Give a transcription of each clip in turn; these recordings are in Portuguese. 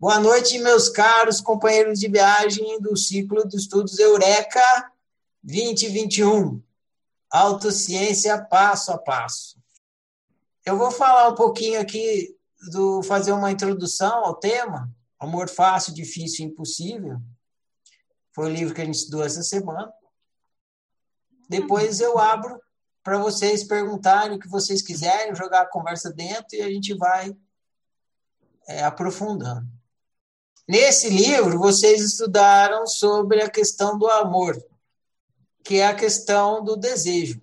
Boa noite, meus caros companheiros de viagem do ciclo de estudos Eureka 2021. Autociência passo a passo. Eu vou falar um pouquinho aqui do fazer uma introdução ao tema, Amor fácil, difícil, impossível. Foi o livro que a gente estudou essa semana. Depois eu abro para vocês perguntarem o que vocês quiserem, jogar a conversa dentro e a gente vai é, aprofundando. Nesse livro, vocês estudaram sobre a questão do amor, que é a questão do desejo.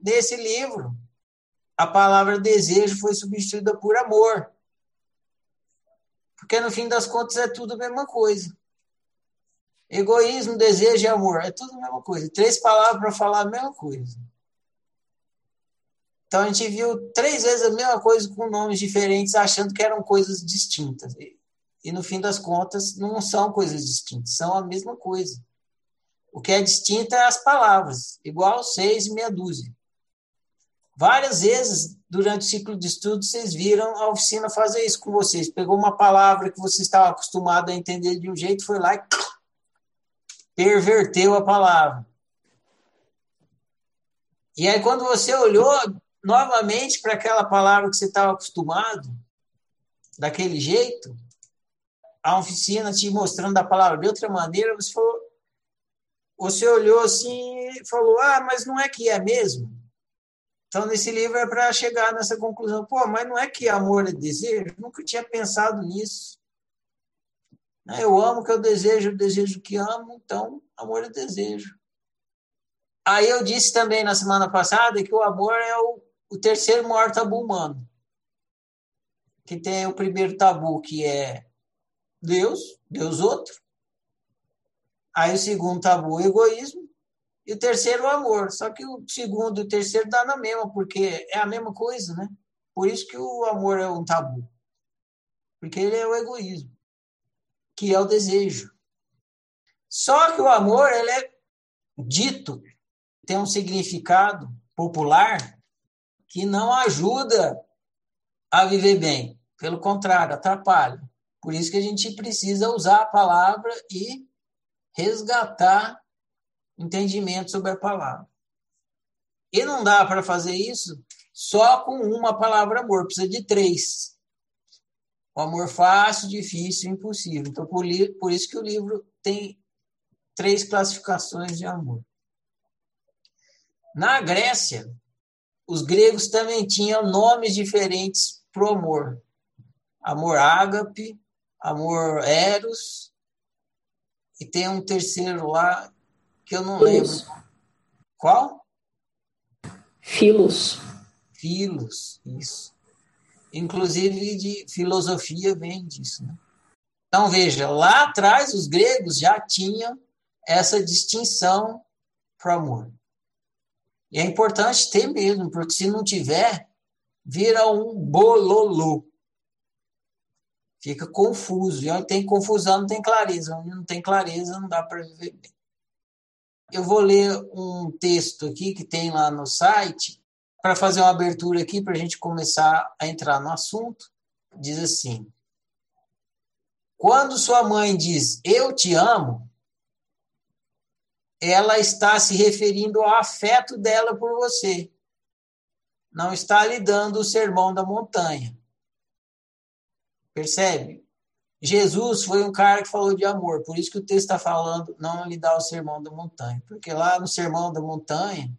Nesse livro, a palavra desejo foi substituída por amor. Porque no fim das contas é tudo a mesma coisa. Egoísmo, desejo e amor, é tudo a mesma coisa. Três palavras para falar a mesma coisa. Então a gente viu três vezes a mesma coisa com nomes diferentes, achando que eram coisas distintas. E no fim das contas, não são coisas distintas, são a mesma coisa. O que é distinto é as palavras, igual seis e meia dúzia. Várias vezes, durante o ciclo de estudo, vocês viram a oficina fazer isso com vocês. Pegou uma palavra que você estava acostumado a entender de um jeito, foi lá e perverteu a palavra. E aí, quando você olhou novamente para aquela palavra que você estava acostumado, daquele jeito, a oficina te mostrando a palavra de outra maneira, você falou, você olhou assim e falou, ah, mas não é que é mesmo? Então, nesse livro é para chegar nessa conclusão, pô, mas não é que amor é desejo? Nunca tinha pensado nisso. Né, eu amo o que eu desejo, eu desejo o que amo, então amor é desejo. Aí eu disse também na semana passada que o amor é o, o terceiro maior tabu humano. Que tem o primeiro tabu, que é Deus, Deus outro. Aí o segundo tabu, o egoísmo. E o terceiro, o amor. Só que o segundo e o terceiro dá na mesma, porque é a mesma coisa, né? Por isso que o amor é um tabu. Porque ele é o egoísmo, que é o desejo. Só que o amor, ele é dito, tem um significado popular que não ajuda a viver bem. Pelo contrário, atrapalha. Por isso que a gente precisa usar a palavra e resgatar entendimento sobre a palavra. E não dá para fazer isso só com uma palavra amor, precisa de três. O amor fácil, difícil impossível. Então, por, por isso que o livro tem três classificações de amor. Na Grécia, os gregos também tinham nomes diferentes para o amor. Amor ágape, amor eros, e tem um terceiro lá que eu não Filos. lembro. Qual? Filos. Filos, isso. Inclusive de filosofia vem disso. Né? Então, veja, lá atrás os gregos já tinham essa distinção para o amor. E é importante ter mesmo, porque se não tiver, vira um bololô fica confuso. E onde tem confusão, não tem clareza. Onde não tem clareza, não dá para viver bem. Eu vou ler um texto aqui que tem lá no site, para fazer uma abertura aqui, para a gente começar a entrar no assunto. Diz assim: Quando sua mãe diz eu te amo, ela está se referindo ao afeto dela por você. Não está lhe dando o sermão da montanha. Percebe? Jesus foi um cara que falou de amor, por isso que o texto está falando, não lhe dá o sermão da montanha. Porque lá no sermão da montanha,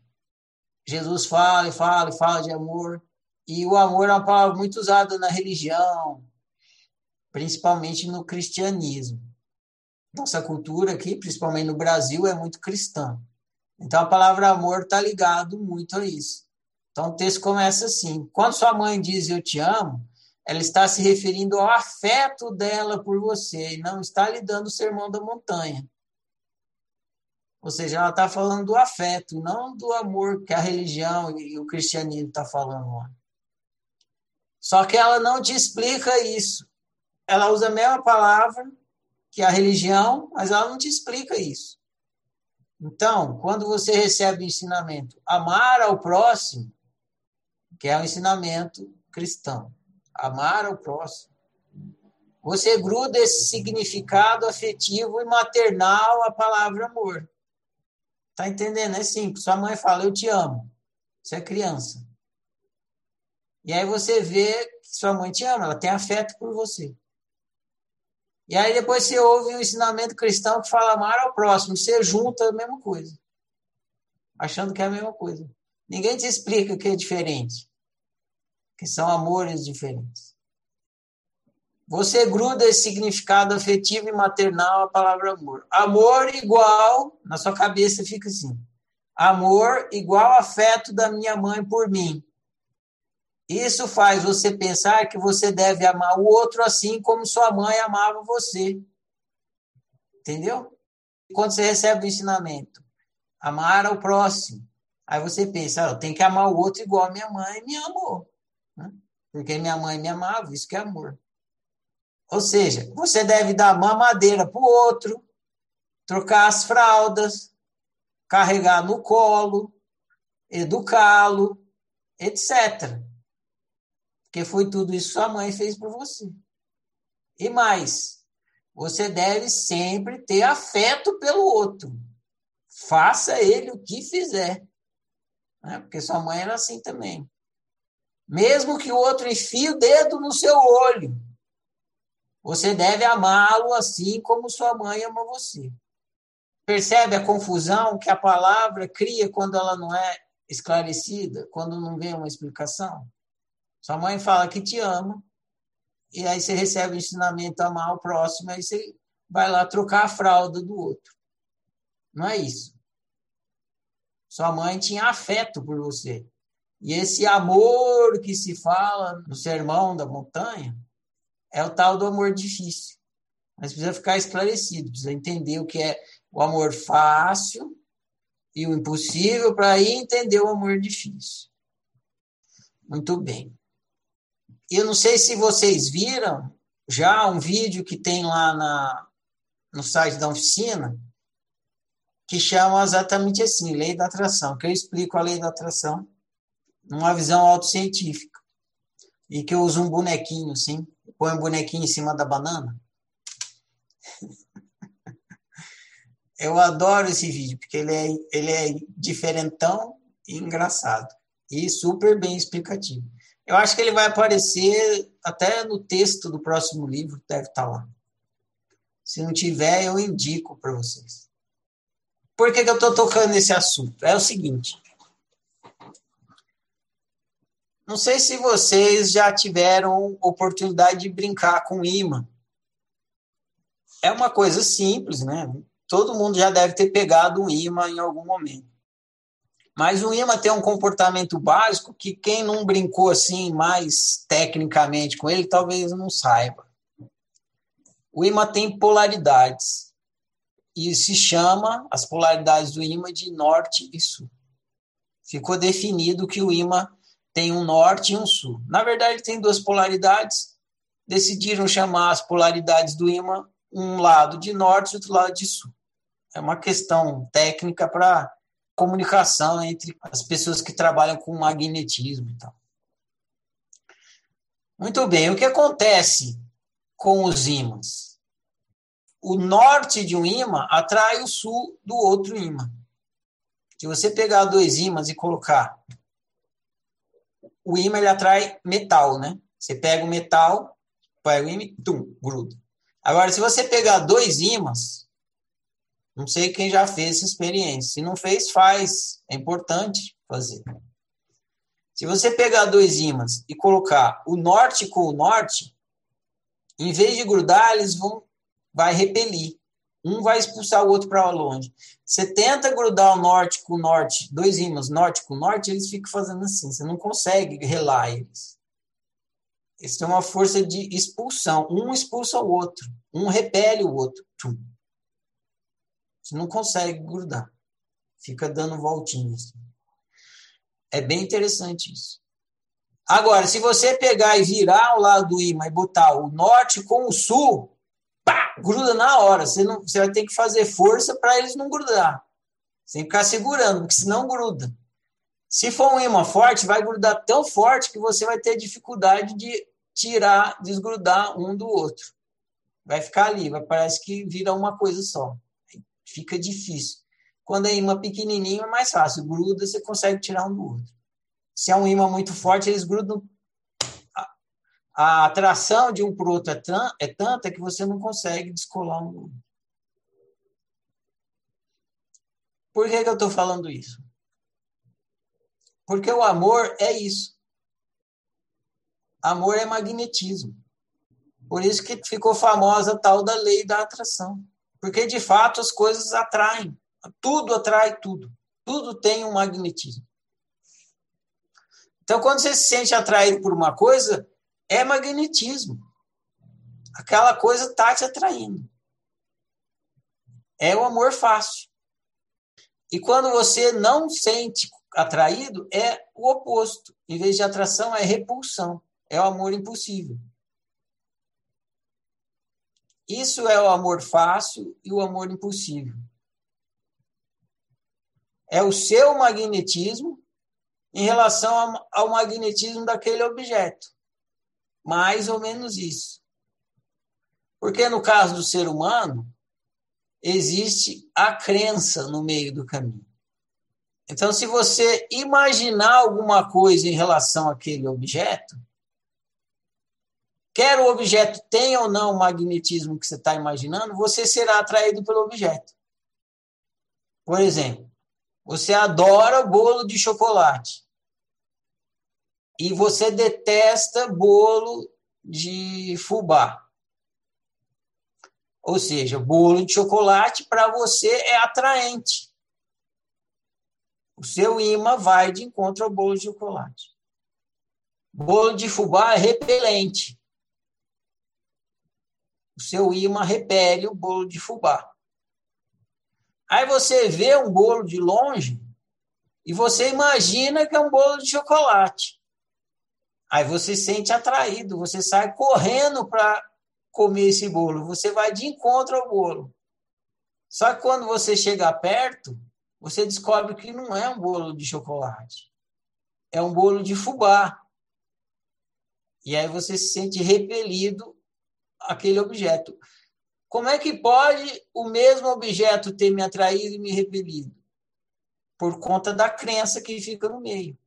Jesus fala e fala e fala de amor. E o amor é uma palavra muito usada na religião, principalmente no cristianismo. Nossa cultura aqui, principalmente no Brasil, é muito cristã. Então a palavra amor está ligado muito a isso. Então o texto começa assim: quando sua mãe diz eu te amo, ela está se referindo ao afeto dela por você e não está lhe dando o sermão da montanha. Ou seja, ela está falando do afeto, não do amor que a religião e o cristianismo está falando. Só que ela não te explica isso. Ela usa a mesma palavra que a religião, mas ela não te explica isso. Então, quando você recebe o ensinamento amar ao próximo, que é o ensinamento cristão, amar ao próximo. você gruda esse significado afetivo e maternal à palavra amor. Tá entendendo? É simples. Sua mãe fala, eu te amo. Você é criança. E aí você vê que sua mãe te ama, ela tem afeto por você. E aí depois você ouve um ensinamento cristão que fala amar ao próximo. Você junta a mesma coisa. Achando que é a mesma coisa. Ninguém te explica que é diferente. Que são amores diferentes. Você gruda esse significado afetivo e maternal à palavra amor. Amor igual, na sua cabeça fica assim. Amor igual afeto da minha mãe por mim. Isso faz você pensar que você deve amar o outro assim como sua mãe amava você. Entendeu? Quando você recebe o ensinamento, amar ao próximo, aí você pensa, ah, eu tenho que amar o outro igual a minha mãe me amou. Porque minha mãe me amava, isso que é amor. Ou seja, você deve dar mamadeira para o outro, trocar as fraldas, carregar no colo, educá-lo, etc. Porque foi tudo isso que sua mãe fez por você. E mais, você deve sempre ter afeto pelo outro. Faça ele o que fizer. Né? Porque sua mãe era assim também. Mesmo que o outro enfie o dedo no seu olho, você deve amá-lo assim como sua mãe ama você. Percebe a confusão que a palavra cria quando ela não é esclarecida, quando não vem uma explicação? Sua mãe fala que te ama, e aí você recebe o ensinamento a amar o próximo, aí você vai lá trocar a fralda do outro. Não é isso. Sua mãe tinha afeto por você. E esse amor que se fala no sermão da montanha é o tal do amor difícil. Mas precisa ficar esclarecido, precisa entender o que é o amor fácil e o impossível para aí entender o amor difícil. Muito bem. Eu não sei se vocês viram já um vídeo que tem lá na, no site da oficina, que chama exatamente assim, lei da atração, que eu explico a lei da atração numa visão autocientífica. E que eu uso um bonequinho, assim, põe um bonequinho em cima da banana. Eu adoro esse vídeo, porque ele é, ele é diferentão e engraçado. E super bem explicativo. Eu acho que ele vai aparecer até no texto do próximo livro, deve estar lá. Se não tiver, eu indico para vocês. Por que, que eu estou tocando nesse assunto? É o seguinte. Não sei se vocês já tiveram oportunidade de brincar com imã. É uma coisa simples, né? Todo mundo já deve ter pegado um imã em algum momento. Mas o imã tem um comportamento básico que quem não brincou assim mais tecnicamente com ele talvez não saiba. O imã tem polaridades e se chama as polaridades do imã de norte e sul. Ficou definido que o imã tem um norte e um sul. Na verdade, tem duas polaridades. Decidiram chamar as polaridades do imã um lado de norte e outro lado de sul. É uma questão técnica para comunicação entre as pessoas que trabalham com magnetismo e tal. Muito bem, o que acontece com os ímãs? O norte de um ímã atrai o sul do outro ímã. Se você pegar dois ímãs e colocar, o ímã ele atrai metal, né? Você pega o metal, pega o ímã, tum, gruda. Agora, se você pegar dois ímãs, não sei quem já fez essa experiência. Se não fez, faz. É importante fazer. Se você pegar dois ímãs e colocar o norte com o norte, em vez de grudar, eles vão vai repelir. Um vai expulsar o outro para longe. Você tenta grudar o norte com o norte, dois ímãs, norte com norte, eles ficam fazendo assim. Você não consegue relar eles. Eles têm uma força de expulsão. Um expulsa o outro. Um repele o outro. Você não consegue grudar. Fica dando voltinhas. É bem interessante isso. Agora, se você pegar e virar o lado do imã e botar o norte com o sul, pá, gruda na hora. Você, não, você vai ter que fazer força para eles não grudar. Sem ficar segurando, porque senão gruda. Se for um imã forte, vai grudar tão forte que você vai ter dificuldade de tirar, desgrudar um do outro. Vai ficar ali, vai, parece que vira uma coisa só. Fica difícil. Quando é imã pequenininho é mais fácil, gruda, você consegue tirar um do outro. Se é um imã muito forte, eles grudam. A atração de um para o outro é, é tanta que você não consegue descolar um. Por que, que eu estou falando isso? Porque o amor é isso. Amor é magnetismo. Por isso que ficou famosa a tal da lei da atração. Porque, de fato, as coisas atraem. Tudo atrai tudo. Tudo tem um magnetismo. Então, quando você se sente atraído por uma coisa, é magnetismo. Aquela coisa está te atraindo. É o amor fácil. E quando você não sente atraído, é o oposto. Em vez de atração, é repulsão. É o amor impossível. Isso é o amor fácil e o amor impossível. É o seu magnetismo em relação ao magnetismo daquele objeto. Mais ou menos isso. Porque no caso do ser humano, existe a crença no meio do caminho. Então, se você imaginar alguma coisa em relação àquele objeto, quer o objeto tenha ou não o magnetismo que você está imaginando, você será atraído pelo objeto. Por exemplo, você adora bolo de chocolate e você detesta bolo de fubá. Ou seja, bolo de chocolate para você é atraente. O seu imã vai de encontro ao bolo de chocolate. Bolo de fubá é repelente o seu imã repele o bolo de fubá. Aí você vê um bolo de longe e você imagina que é um bolo de chocolate. Aí você se sente atraído, você sai correndo para comer esse bolo, você vai de encontro ao bolo. Só que quando você chega perto, você descobre que não é um bolo de chocolate, é um bolo de fubá. E aí você se sente repelido aquele objeto. Como é que pode o mesmo objeto ter me atraído e me repelido? Por conta da crença que fica no meio.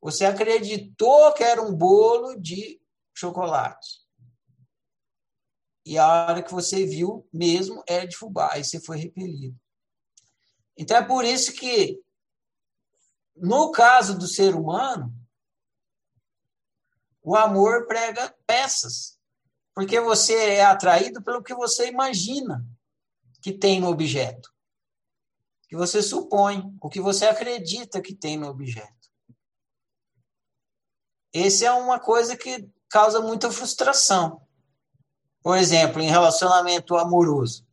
Você acreditou que era um bolo de chocolate. E a hora que você viu mesmo era de fubá, aí você foi repelido. Então é por isso que, no caso do ser humano, o amor prega peças. Porque você é atraído pelo que você imagina que tem no objeto. Que você supõe, o que você acredita que tem no objeto. Esse é uma coisa que causa muita frustração. Por exemplo, em relacionamento amoroso.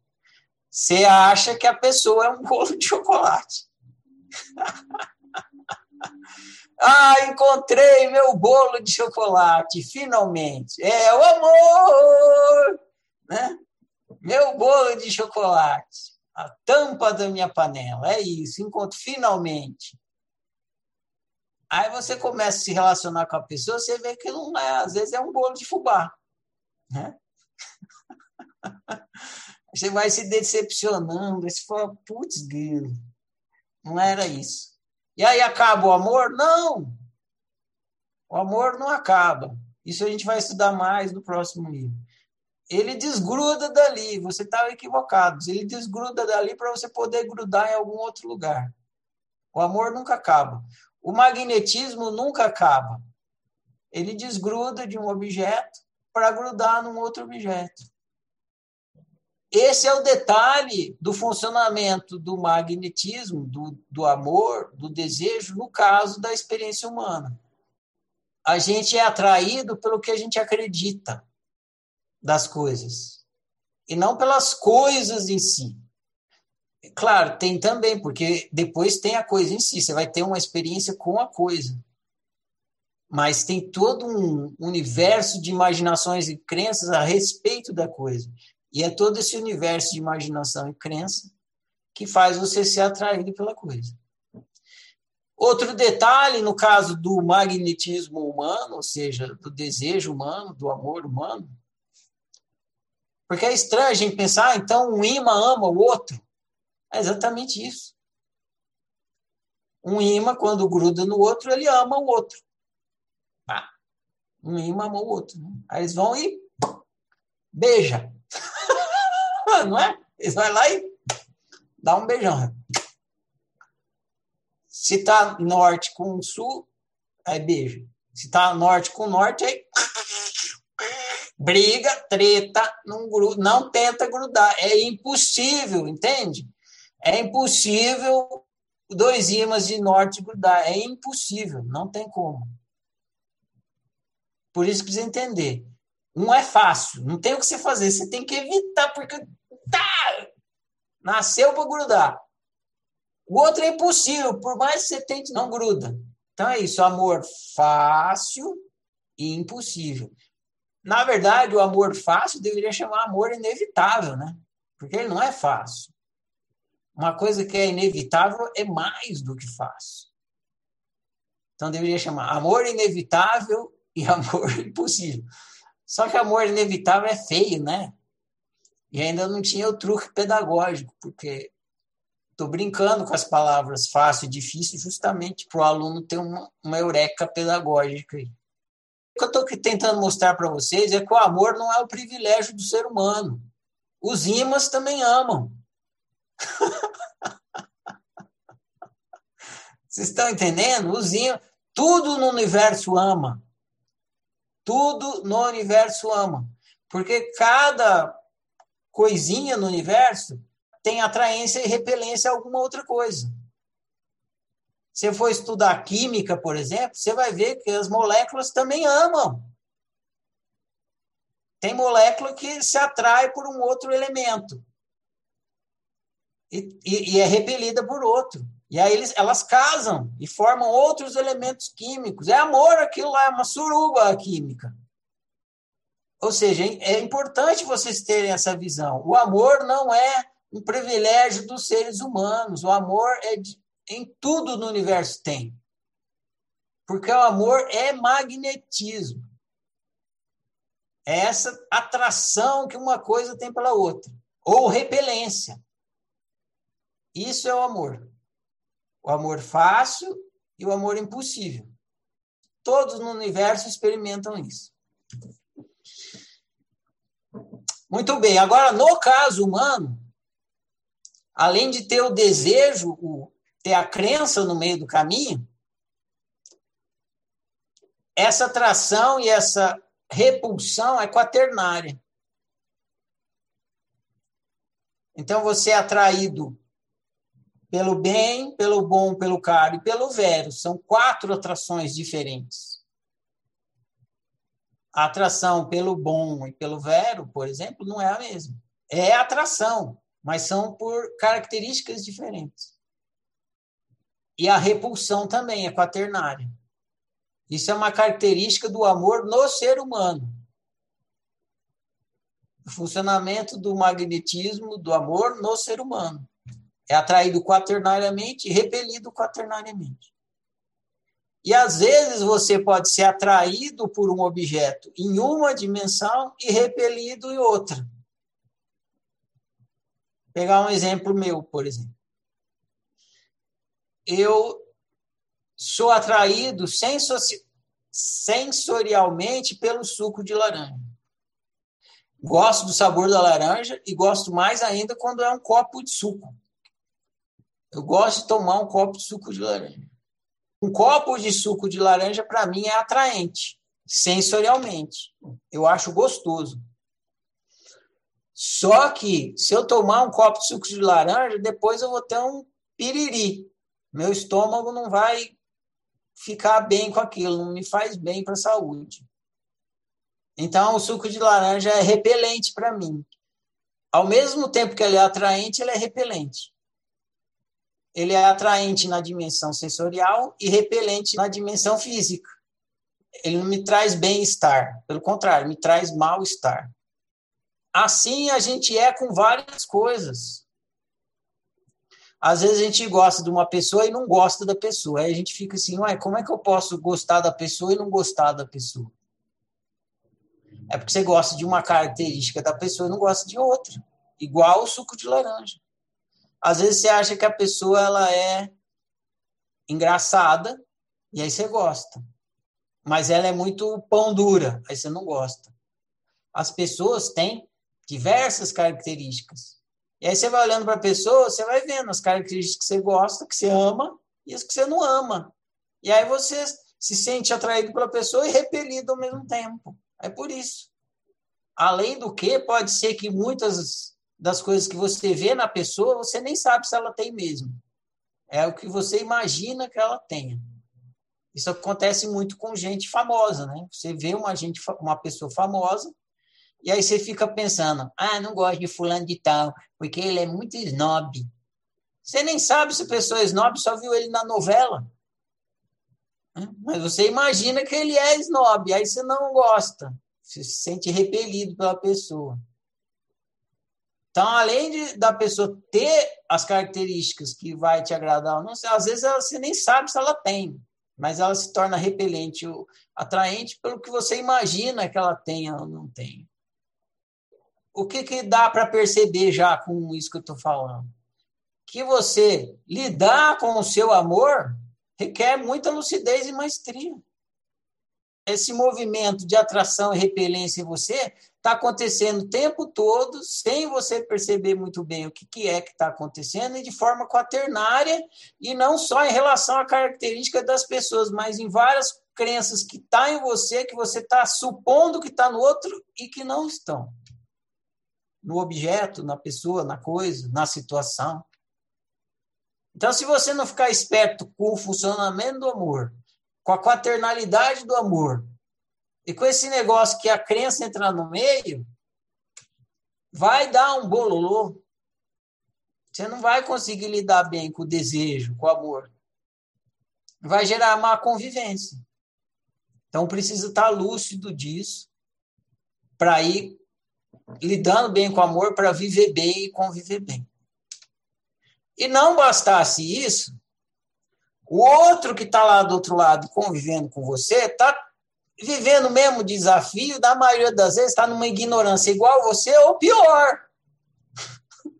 Você acha que a pessoa é um bolo de chocolate. Ah, encontrei meu bolo de chocolate, finalmente. É o amor, né? Meu bolo de chocolate, a tampa da minha panela, é isso, encontro finalmente. Aí você começa a se relacionar com a pessoa, você vê que não é, às vezes é um bolo de fubá, né? Você vai se decepcionando, você fala, putz, não era isso. E aí acaba o amor? Não! O amor não acaba. Isso a gente vai estudar mais no próximo livro. Ele desgruda dali, você está equivocado. Ele desgruda dali para você poder grudar em algum outro lugar. O amor nunca acaba. O magnetismo nunca acaba. Ele desgruda de um objeto para grudar num outro objeto. Esse é o detalhe do funcionamento do magnetismo, do, do amor, do desejo, no caso da experiência humana. A gente é atraído pelo que a gente acredita das coisas, e não pelas coisas em si. Claro, tem também, porque depois tem a coisa em si, você vai ter uma experiência com a coisa. Mas tem todo um universo de imaginações e crenças a respeito da coisa. E é todo esse universo de imaginação e crença que faz você ser atraído pela coisa. Outro detalhe, no caso do magnetismo humano, ou seja, do desejo humano, do amor humano, Porque é estranho a gente pensar, ah, então um imã ama o outro. É exatamente isso. Um imã, quando gruda no outro, ele ama o outro. Um imã ama o outro. Né? Aí eles vão e beija. Não é? Eles vão lá e dá um beijão. Se tá norte com sul, aí beija. Se tá norte com norte, aí briga, treta, não, não tenta grudar. É impossível, entende? É impossível dois ímãs de norte grudar. É impossível, não tem como. Por isso precisa entender. Não é fácil, não tem o que você fazer, você tem que evitar, porque tá, nasceu para grudar. O outro é impossível, por mais que você tente, não gruda. Então é isso, amor fácil e impossível. Na verdade, o amor fácil deveria chamar amor inevitável, né? Porque ele não é fácil. Uma coisa que é inevitável é mais do que fácil. Então deveria chamar amor inevitável e amor impossível. Só que amor inevitável é feio, né? E ainda não tinha o truque pedagógico, porque estou brincando com as palavras fácil e difícil justamente para o aluno ter uma, uma eureka pedagógica aí. O que eu estou tentando mostrar para vocês é que o amor não é o privilégio do ser humano. Os imãs também amam. Vocês estão entendendo? Os imãs, tudo no universo ama. Tudo no universo ama. Porque cada coisinha no universo tem atraência e repelência a alguma outra coisa. Se for estudar química, por exemplo, você vai ver que as moléculas também amam. Tem molécula que se atrai por um outro elemento e, e, é repelida por outro. E aí eles, elas casam e formam outros elementos químicos. É amor aquilo lá, é uma suruba química. Ou seja, é importante vocês terem essa visão. O amor não é um privilégio dos seres humanos. O amor é de, em tudo no universo tem. Porque o amor é magnetismo. É essa atração que uma coisa tem pela outra. Ou repelência. Isso é o amor. O amor fácil e o amor impossível. Todos no universo experimentam isso. Muito bem. Agora, no caso humano, além de ter o desejo, o ter a crença no meio do caminho, essa atração e essa repulsão é quaternária. Então você é atraído pelo bem, pelo bom, pelo caro e pelo vero. São quatro atrações diferentes. A atração pelo bom e pelo vero, por exemplo, não é a mesma. É atração, mas são por características diferentes. E a repulsão também é quaternária. Isso é uma característica do amor no ser humano. O funcionamento do magnetismo do amor no ser humano. É atraído quaternariamente e repelido quaternariamente. E às vezes você pode ser atraído por um objeto em uma dimensão e repelido em outra. Vou pegar um exemplo meu, por exemplo eu sou atraído sensorialmente pelo suco de laranja. Gosto do sabor da laranja e gosto mais ainda quando é um copo de suco. Eu gosto de tomar um copo de suco de laranja. Um copo de suco de laranja, para mim, é atraente, sensorialmente. Eu acho gostoso. Só que, se eu tomar um copo de suco de laranja, depois eu vou ter um piriri meu estômago não vai ficar bem com aquilo, não me faz bem para a saúde. Então, o suco de laranja é repelente para mim. Ao mesmo tempo que ele é atraente, ele é repelente. Ele é atraente na dimensão sensorial e repelente na dimensão física. Ele não me traz bem-estar, pelo contrário, me traz mal-estar. Assim a gente é com várias coisas. Às vezes a gente gosta de uma pessoa e não gosta da pessoa. Aí a gente fica assim, ué, como é que eu posso gostar da pessoa e não gostar da pessoa? É porque você gosta de uma característica da pessoa e não gosta de outra. Igual o suco de laranja. Às vezes você acha que a pessoa ela é engraçada e aí você gosta. Mas ela é muito pão dura, aí você não gosta. As pessoas têm diversas características. E aí você vai olhando para a pessoa, você vai vendo as características que você gosta, que você ama e as que você não ama. E aí você se sente atraído pela pessoa e repelido ao mesmo tempo. É por isso. Além do que, pode ser que muitas das coisas que você vê na pessoa, você nem sabe se ela tem mesmo. É o que você imagina que ela tenha. Isso acontece muito com gente famosa, né? Você vê uma gente, uma pessoa famosa, e aí você fica pensando, ah, não gosto de fulano de tal, porque ele é muito snob. Você nem sabe se a pessoa é snob, só viu ele na novela. Mas você imagina que ele é snob, aí você não gosta. Você se sente repelido pela pessoa. Então, além de, da pessoa ter as características que vai te agradar ou não, às vezes ela, você nem sabe se ela tem, mas ela se torna repelente ou atraente pelo que você imagina que ela tenha ou não tenha. O que, que dá para perceber já com isso que eu estou falando? Que você lidar com o seu amor requer muita lucidez e maestria. Esse movimento de atração e repelência em você está acontecendo o tempo todo, sem você perceber muito bem o que, que é que está acontecendo, e de forma quaternária, e não só em relação à característica das pessoas, mas em várias crenças que estão tá em você, que você está supondo que está no outro e que não estão. No objeto, na pessoa, na coisa, na situação. Então, se você não ficar esperto com o funcionamento do amor, com a quaternalidade do amor, e com esse negócio que a crença entrar no meio, vai dar um bololô. Você não vai conseguir lidar bem com o desejo, com o amor. Vai gerar má convivência. Então precisa estar lúcido disso para ir lidando bem com o amor, para viver bem e conviver bem. E não bastasse isso, o outro que está lá do outro lado convivendo com você está vivendo o mesmo desafio, na maioria das vezes está numa ignorância igual você ou pior.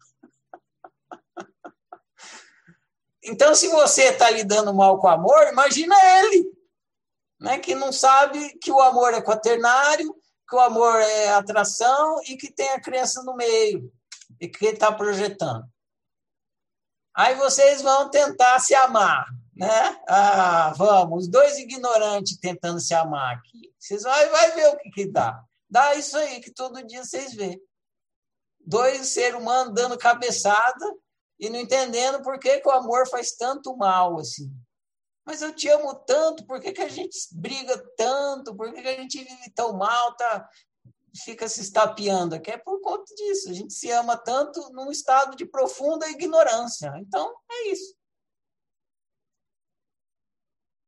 Então, se você está lidando mal com o amor, imagina ele, né, que não sabe que o amor é quaternário, que o amor é atração e que tem a crença no meio e que está projetando. Aí vocês vão tentar se amar, né? Ah, vamos, os dois ignorantes tentando se amar aqui. Vocês vão vai ver o que, que dá. Dá isso aí que todo dia vocês vê. Dois seres humanos dando cabeçada e não entendendo por que, que o amor faz tanto mal assim. Mas eu te amo tanto, por que, que a gente briga tanto? Por que, que a gente vive tão mal, tá fica se estapeando aqui é por conta disso. A gente se ama tanto num estado de profunda ignorância. Então, é isso.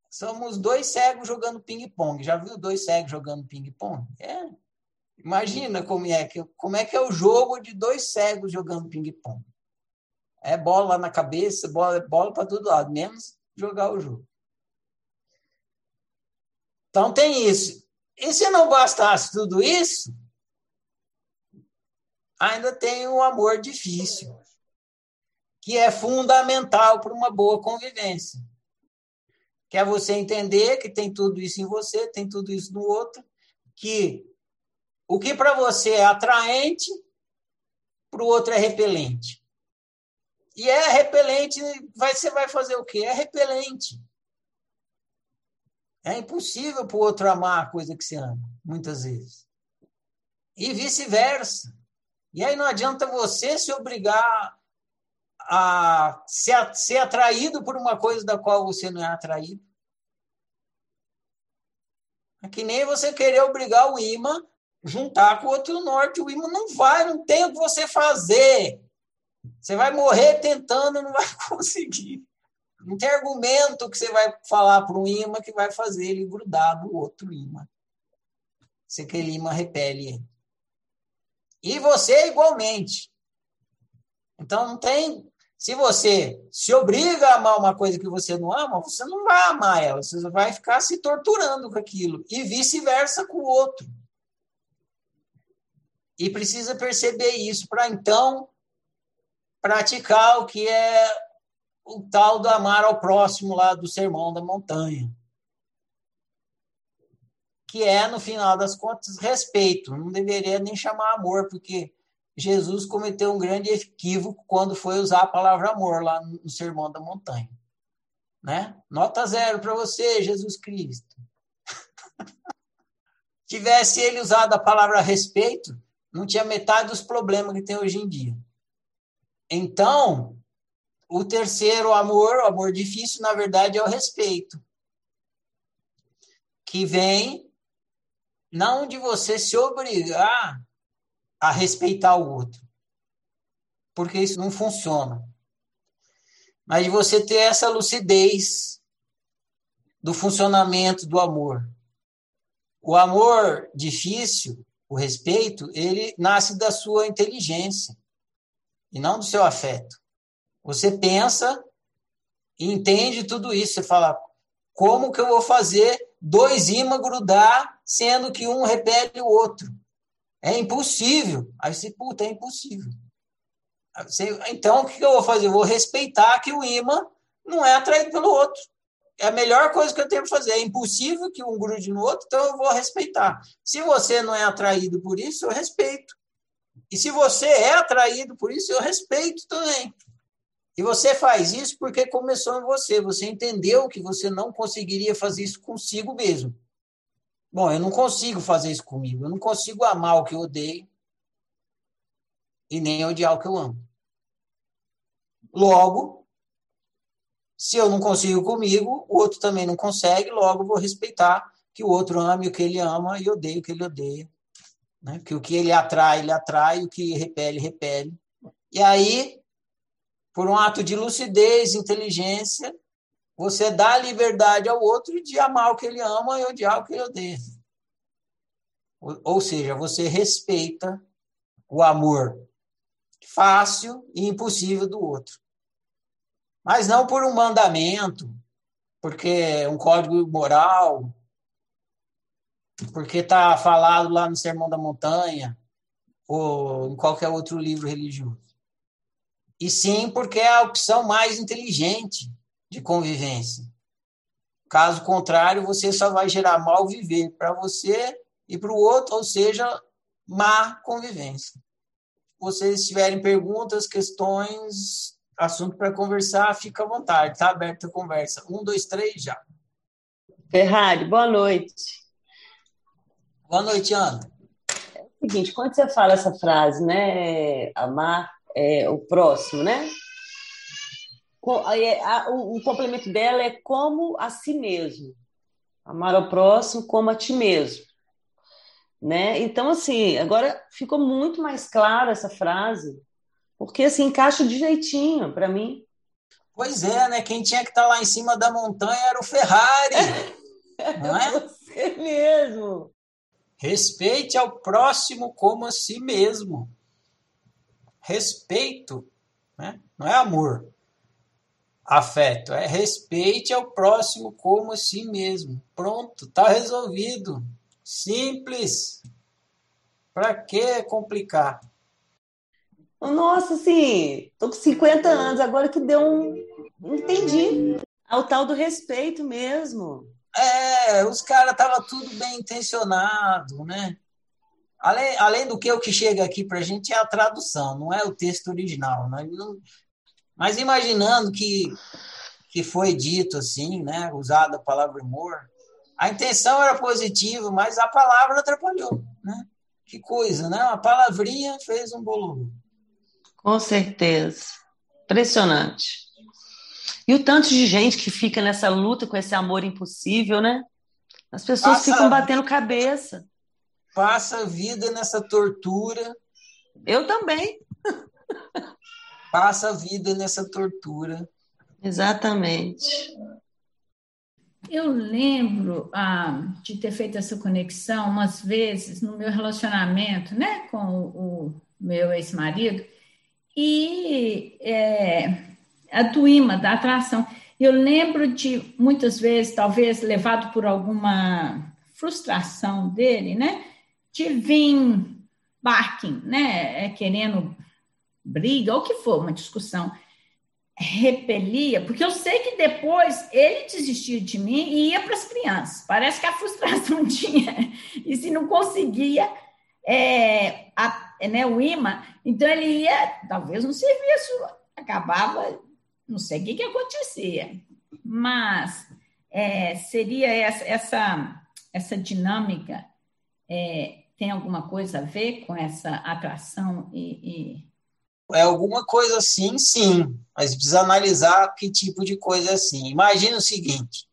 Somos dois cegos jogando ping-pong. Já viu dois cegos jogando ping-pong? É. Imagina como é, que, como é que é o jogo de dois cegos jogando ping-pong. É bola na cabeça, bola, bola para todo lado, menos jogar o jogo. Então tem isso. E se não bastasse tudo isso, ainda tem o um amor difícil, que é fundamental para uma boa convivência. Que é você entender que tem tudo isso em você, tem tudo isso no outro, que o que para você é atraente, para o outro é repelente. E é repelente, vai, você vai fazer o quê? É repelente. É impossível para o outro amar a coisa que se ama, muitas vezes. E vice-versa. E aí não adianta você se obrigar a ser, ser atraído por uma coisa da qual você não é atraído. É que nem você querer obrigar o imã juntar com o outro norte. O imã não vai, não tem o que você fazer. Você vai morrer tentando, não vai conseguir. Não tem argumento que você vai falar para um imã que vai fazer ele grudar no outro imã. Se aquele imã repele ele. E você igualmente. Então não tem. Se você se obriga a amar uma coisa que você não ama, você não vai amar ela, você vai ficar se torturando com aquilo. E vice-versa com o outro. E precisa perceber isso para então praticar o que é o tal do amar ao próximo lá do Sermão da Montanha. Que é, no final das contas, respeito. Não deveria nem chamar amor, porque Jesus cometeu um grande equívoco quando foi usar a palavra amor lá no Sermão da Montanha. Né? Nota zero para você, Jesus Cristo. Tivesse ele usado a palavra respeito, não tinha metade dos problemas que tem hoje em dia. Então, o terceiro amor, o amor difícil, na verdade, é o respeito. Que vem não de você se obrigar a respeitar o outro. Porque isso não funciona. Mas você ter essa lucidez do funcionamento do amor. O amor difícil, o respeito, ele nasce da sua inteligência e não do seu afeto. Você pensa e entende tudo isso. Você fala, como que eu vou fazer dois ímãs grudar, sendo que um repele o outro? É impossível. Aí você, puta, é impossível. Você, então, o que eu vou fazer? Eu vou respeitar que o imã não é atraído pelo outro. É a melhor coisa que eu tenho para fazer. É impossível que um grude no outro, então eu vou respeitar. Se você não é atraído por isso, eu respeito. E se você é atraído por isso, eu respeito também. E você faz isso porque começou em você. Você entendeu que você não conseguiria fazer isso consigo mesmo. Bom, eu não consigo fazer isso comigo. Eu não consigo amar o que eu odeio e nem odiar o que eu amo. Logo, se eu não consigo comigo, o outro também não consegue, logo vou respeitar que o outro ame o que ele ama e odeie o que ele odeia. Né? Que o que ele atrai, ele atrai, o que repele, repele. E aí, por um ato de lucidez, inteligência, você dá liberdade ao outro de amar o que ele ama e odiar o que ele odeia. Ou seja, você respeita o amor fácil e impossível do outro. Mas não por um mandamento, porque é um código moral, porque está falado lá no Sermão da Montanha, ou em qualquer outro livro religioso. E sim porque é a opção mais inteligente de convivência. Caso contrário, você só vai gerar mal viver para você e para o outro, ou seja, má convivência. Vocês tiverem perguntas, questões, assunto para conversar, fica à vontade, está aberta a conversa. Um, dois, três, já. Ferrari, boa noite. Boa noite, Ana. É o seguinte, quando você fala essa frase, né, amar é, o próximo, né? O, complemento dela é como a si mesmo. Amar ao próximo como a ti mesmo. Né? Então, assim, agora ficou muito mais clara essa frase, porque assim, encaixa de jeitinho para mim. Pois é, né? Quem tinha que estar tá lá em cima da montanha era o Ferrari. não é? Você mesmo. Respeite ao próximo como a si mesmo. Respeito, né? não é amor afeto, é respeite ao próximo como a si mesmo. Pronto, está resolvido. Simples. Para que complicar? Nossa, assim, tô com 50 anos, agora que deu um. Entendi. Ao tal do respeito mesmo. É, os caras estavam tudo bem intencionado, né? Além, além do que o que chega aqui para a gente é a tradução, não é o texto original. Né? Não, mas imaginando que, que foi dito assim, né, usada a palavra humor, a intenção era positiva, mas a palavra atrapalhou, né? Que coisa, né? Uma palavrinha fez um bolo. Com certeza. Impressionante. E o tanto de gente que fica nessa luta com esse amor impossível, né? As pessoas passa, ficam batendo cabeça. Passa a vida nessa tortura. Eu também passa a vida nessa tortura. Exatamente. Eu lembro ah, de ter feito essa conexão umas vezes no meu relacionamento né, com o, o meu ex-marido e é, a imã, da atração. Eu lembro de muitas vezes, talvez levado por alguma frustração dele, né, de vir barking, né? É querendo briga, ou que for, uma discussão, repelia, porque eu sei que depois ele desistia de mim e ia para as crianças. Parece que a frustração tinha, e se não conseguia é, a, né, o imã, então ele ia, talvez no serviço, acabava, não sei o que, que acontecia, mas é, seria essa, essa, essa dinâmica, é, tem alguma coisa a ver com essa atração e, e é alguma coisa assim, sim, mas precisa analisar que tipo de coisa é assim. Imagina o seguinte,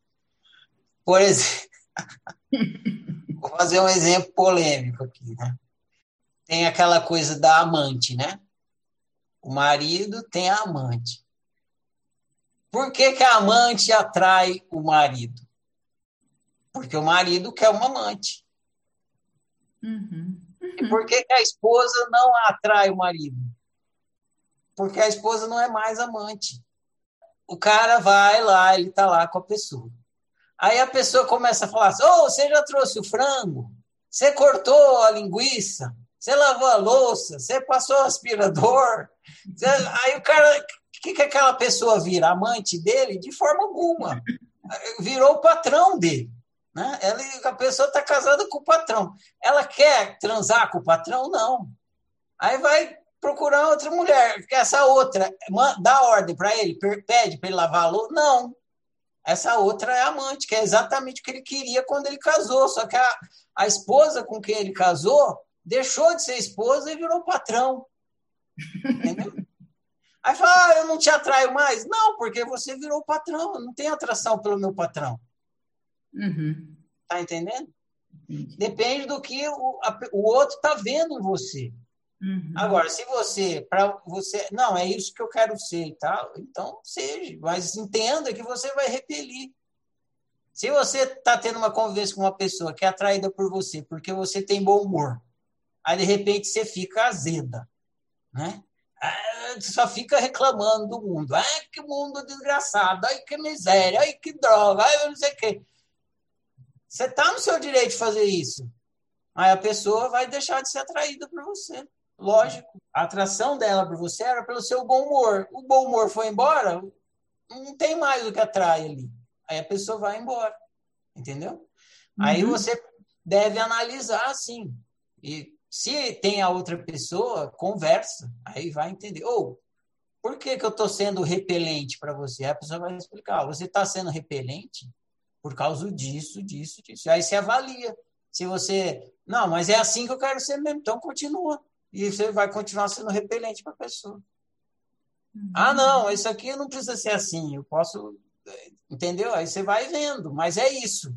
por exemplo, vou fazer um exemplo polêmico aqui, né? Tem aquela coisa da amante, né? O marido tem a amante. Por que, que a amante atrai o marido? Porque o marido quer uma amante. Uhum. Uhum. E por que, que a esposa não atrai o marido? Porque a esposa não é mais amante. O cara vai lá, ele está lá com a pessoa. Aí a pessoa começa a falar assim: oh, você já trouxe o frango? Você cortou a linguiça? Você lavou a louça? Você passou o aspirador? Você... Aí o cara, o que, que aquela pessoa vira? Amante dele? De forma alguma. Virou o patrão dele. Né? Ela, a pessoa está casada com o patrão. Ela quer transar com o patrão? Não. Aí vai procurar outra mulher, porque essa outra dá ordem para ele, pede para ele lavar a louça. Não. Essa outra é amante, que é exatamente o que ele queria quando ele casou. Só que a, a esposa com quem ele casou deixou de ser esposa e virou patrão. Entendeu? Aí fala, ah, eu não te atraio mais. Não, porque você virou patrão, eu não tenho atração pelo meu patrão. Uhum. Tá entendendo? Depende do que o, a, o outro tá vendo em você. Uhum. Agora, se você, para você, não, é isso que eu quero ser e tal, então seja, mas entenda que você vai repelir. Se você está tendo uma convivência com uma pessoa que é atraída por você porque você tem bom humor, aí de repente você fica azeda, né? Ah, só fica reclamando do mundo. Ai, que mundo desgraçado, ai, que miséria, ai, que droga, ai, não sei o quê. Você está no seu direito de fazer isso. Aí a pessoa vai deixar de ser atraída por você. Lógico, a atração dela por você era pelo seu bom humor. O bom humor foi embora, não tem mais o que atrai ali. Aí a pessoa vai embora. Entendeu? Uhum. Aí você deve analisar assim. E se tem a outra pessoa, conversa. Aí vai entender. Ou, oh, por que, que eu estou sendo repelente para você? Aí a pessoa vai explicar. Você está sendo repelente por causa disso, disso, disso. Aí você avalia. Se você. Não, mas é assim que eu quero ser mesmo. Então continua e você vai continuar sendo repelente para a pessoa. Uhum. Ah, não, isso aqui não precisa ser assim, eu posso. Entendeu? Aí você vai vendo, mas é isso.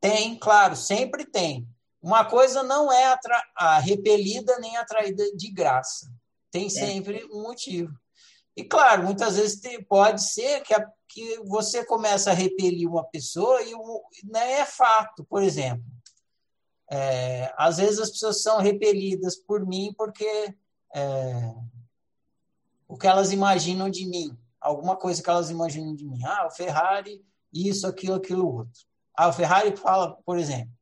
Tem, claro, sempre tem. Uma coisa não é atra... a repelida nem atraída de graça. Tem é. sempre é. um motivo. E, claro, muitas vezes tem, pode ser que, a, que você começa a repelir uma pessoa e não né, é fato, por exemplo. É, às vezes as pessoas são repelidas por mim porque é, o que elas imaginam de mim, alguma coisa que elas imaginam de mim. Ah, o Ferrari, isso, aquilo, aquilo outro. Ah, o Ferrari fala, por exemplo,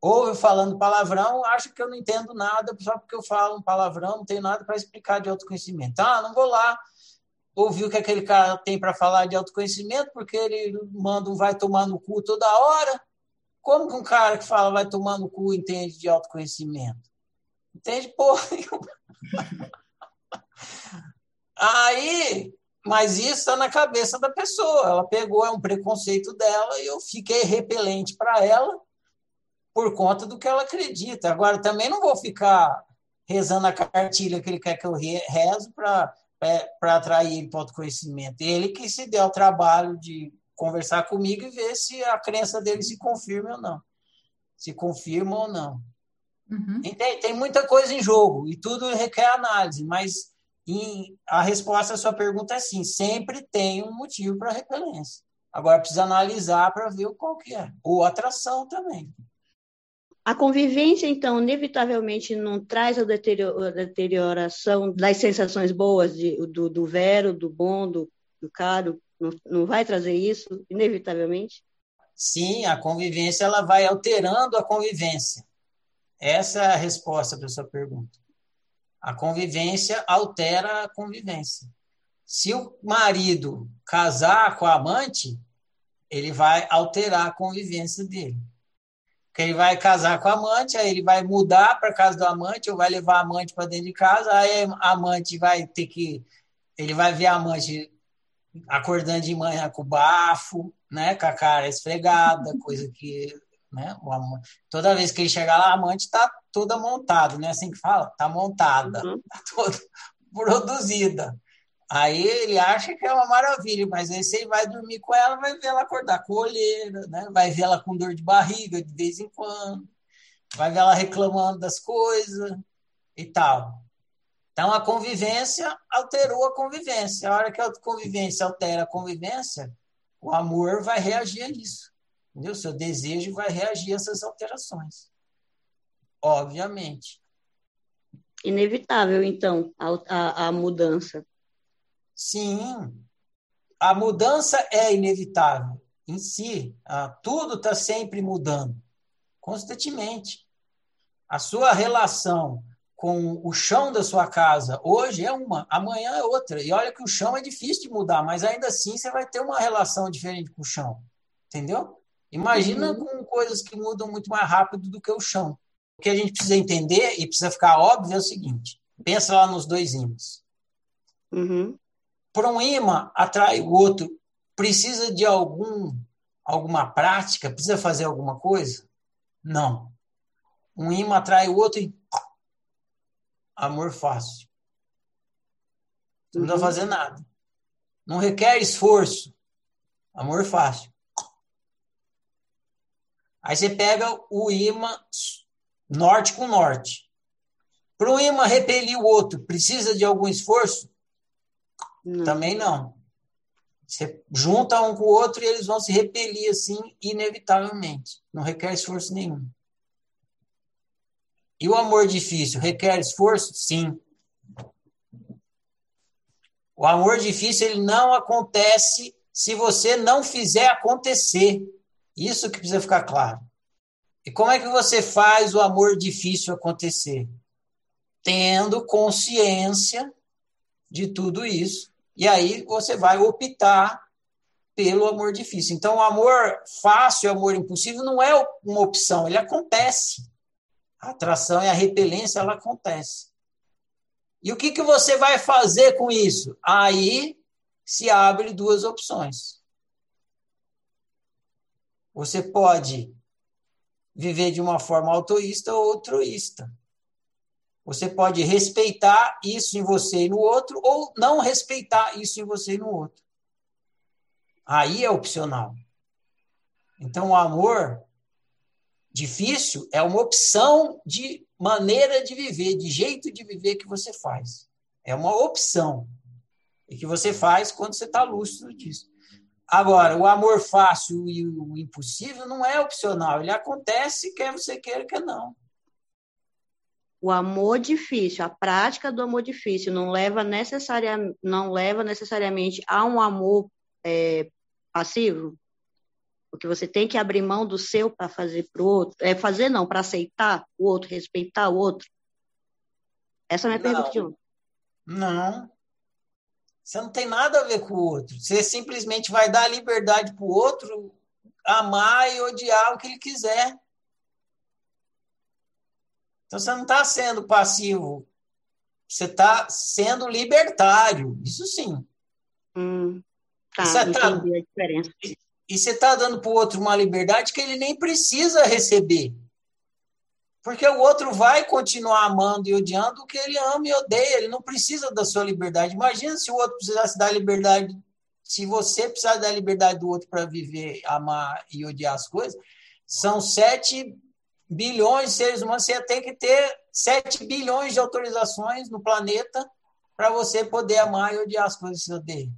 ouve falando palavrão, acha que eu não entendo nada só porque eu falo um palavrão, não tenho nada para explicar de autoconhecimento. Ah, não vou lá ouvir o que aquele cara tem para falar de autoconhecimento, porque ele manda um vai tomar no cu toda hora. Como que um cara que fala vai tomar no cu entende de autoconhecimento? Entende porra Aí, mas isso está na cabeça da pessoa. Ela pegou, é um preconceito dela e eu fiquei repelente para ela por conta do que ela acredita. Agora, também não vou ficar rezando a cartilha que ele quer que eu rezo para atrair ele para o autoconhecimento. Ele que se deu o trabalho de conversar comigo e ver se a crença dele se confirma ou não. Se confirma ou não. Uhum. Tem, tem muita coisa em jogo e tudo requer análise, mas em, a resposta à sua pergunta é sim, sempre tem um motivo para repelência. Agora precisa analisar para ver qual que é. Ou atração também. A convivência, então, inevitavelmente não traz a deterioração das sensações boas de, do, do vero, do bom, do, do caro, não, vai trazer isso, inevitavelmente? Sim, a convivência ela vai alterando a convivência. Essa é a resposta para sua pergunta. A convivência altera a convivência. Se o marido casar com a amante, ele vai alterar a convivência dele. Porque ele vai casar com a amante, aí ele vai mudar para casa do amante, ou vai levar a amante para dentro de casa, aí a amante vai ter que. Ele vai ver a amante acordando de manhã com o bafo, né, com a cara esfregada, coisa que. Né, toda vez que ele chegar lá, a amante está toda montada, né? Assim que fala? Está montada, uhum. toda produzida. Aí ele acha que é uma maravilha, mas aí você vai dormir com ela, vai ver ela acordar com olheira, né? vai ver ela com dor de barriga de vez em quando, vai ver ela reclamando das coisas e tal. Então a convivência alterou a convivência. A hora que a convivência altera a convivência, o amor vai reagir a isso. Entendeu? O seu desejo vai reagir a essas alterações. Obviamente. Inevitável, então, a, a, a mudança. Sim, a mudança é inevitável em si. Ah, tudo está sempre mudando, constantemente. A sua relação com o chão da sua casa hoje é uma, amanhã é outra. E olha que o chão é difícil de mudar, mas ainda assim você vai ter uma relação diferente com o chão. Entendeu? Imagina uhum. com coisas que mudam muito mais rápido do que o chão. O que a gente precisa entender e precisa ficar óbvio é o seguinte: pensa lá nos dois ímãs. Uhum para um imã atrai o outro, precisa de algum alguma prática? Precisa fazer alguma coisa? Não. Um imã atrai o outro e amor fácil. Não precisa uhum. fazer nada. Não requer esforço. Amor fácil. Aí você pega o imã norte com norte. Para o imã repelir o outro, precisa de algum esforço? Não. Também não. Você junta um com o outro e eles vão se repelir assim, inevitavelmente. Não requer esforço nenhum. E o amor difícil requer esforço? Sim. O amor difícil ele não acontece se você não fizer acontecer. Isso que precisa ficar claro. E como é que você faz o amor difícil acontecer? Tendo consciência de tudo isso e aí você vai optar pelo amor difícil. Então, o amor fácil, o amor impossível não é uma opção, ele acontece. A atração e a repelência, ela acontece. E o que, que você vai fazer com isso? Aí se abre duas opções. Você pode viver de uma forma autoísta ou altruísta. Você pode respeitar isso em você e no outro, ou não respeitar isso em você e no outro. Aí é opcional. Então, o amor difícil é uma opção de maneira de viver, de jeito de viver que você faz. É uma opção. E que você faz quando você está lúcido disso. Agora, o amor fácil e o impossível não é opcional. Ele acontece, quer você queira, quer não o amor difícil, a prática do amor difícil não leva, necessaria, não leva necessariamente a um amor é, passivo? Porque você tem que abrir mão do seu para fazer para o outro. É fazer não, para aceitar o outro, respeitar o outro. Essa é a minha não, pergunta de hoje. Não. Você não tem nada a ver com o outro. Você simplesmente vai dar liberdade para o outro amar e odiar o que ele quiser. Então você não está sendo passivo, você está sendo libertário, isso sim. Hum, tá, você tá, a diferença. E, você está dando para o outro uma liberdade que ele nem precisa receber. Porque o outro vai continuar amando e odiando o que ele ama e odeia. Ele não precisa da sua liberdade. Imagina se o outro precisasse dar liberdade, se você precisasse da liberdade do outro para viver, amar e odiar as coisas. São sete bilhões de seres humanos, você tem que ter 7 bilhões de autorizações no planeta para você poder amar e odiar as coisas que você odeia.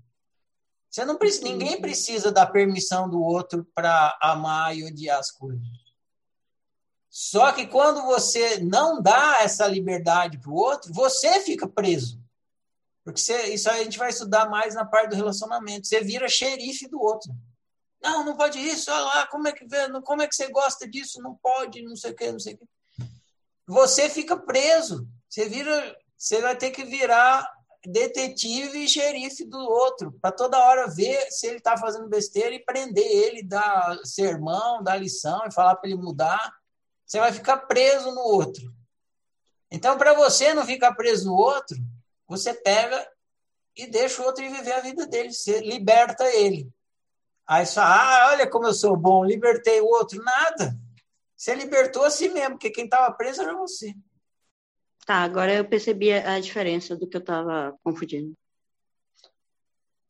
Você não precisa, ninguém precisa da permissão do outro para amar e odiar as coisas. Só que quando você não dá essa liberdade para o outro, você fica preso. Porque você, isso a gente vai estudar mais na parte do relacionamento. Você vira xerife do outro. Não, não pode isso, olha lá, como é que como é que você gosta disso? Não pode, não sei o que, não sei o que. Você fica preso, você vira você vai ter que virar detetive e xerife do outro, para toda hora ver se ele está fazendo besteira e prender ele, dar sermão, dar lição e falar para ele mudar. Você vai ficar preso no outro. Então, para você não ficar preso no outro, você pega e deixa o outro viver a vida dele, você liberta ele. Aí você fala, ah, olha como eu sou bom, libertei o outro. Nada. Você libertou a si mesmo, porque quem estava preso era você. Tá, agora eu percebi a diferença do que eu estava confundindo.